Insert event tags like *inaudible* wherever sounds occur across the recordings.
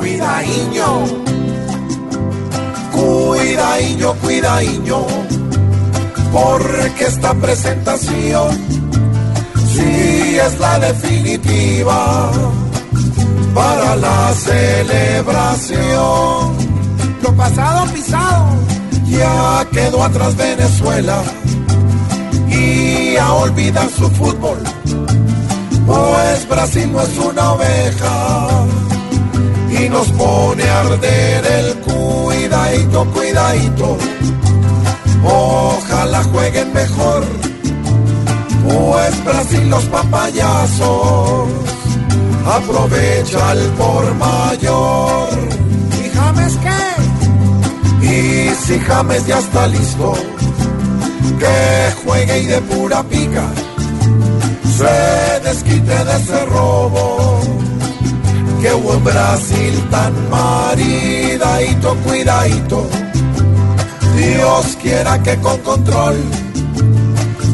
Cuidaiño, cuidaiño, cuidaiño, porque esta presentación sí es la definitiva para la celebración. Lo pasado pisado. Ya quedó atrás Venezuela y a olvidar su fútbol, pues Brasil no es una oveja y nos pone a arder el cuidadito, cuidadito. Ojalá jueguen mejor, pues Brasil los papayazos aprovecha el por mayor. ¿Y James qué? Y si James ya está listo, que juegue y de pura pica se desquite de ese robo Brasil tan maridadito, cuidadito. Dios quiera que con control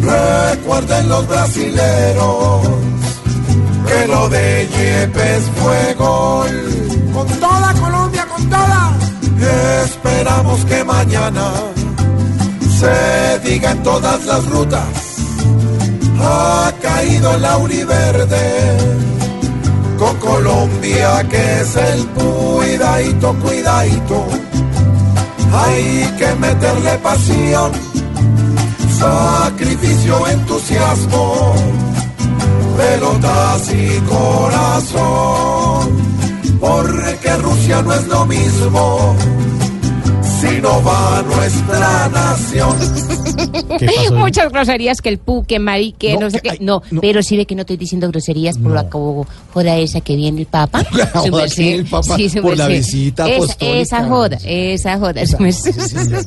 recuerden los brasileros que lo de Yepes fue gol. Con toda Colombia, con toda. Esperamos que mañana se diga en todas las rutas. Ha caído la Verde con Colombia que es el cuidadito, cuidadito. Hay que meterle pasión, sacrificio, entusiasmo, pelotas y corazón. Porque Rusia no es lo mismo si no va nuestra nación. *laughs* Muchas groserías que el pu, que mari, que no, No, sé que- qué. ay, No, no. pero sí ve que no estoy diciendo groserías por la co- joda esa que viene el Papa. *laughs* La joda que el Papa Sí, por la visita Esa-. Esa joda, esa joda. su merced. Sí, señor.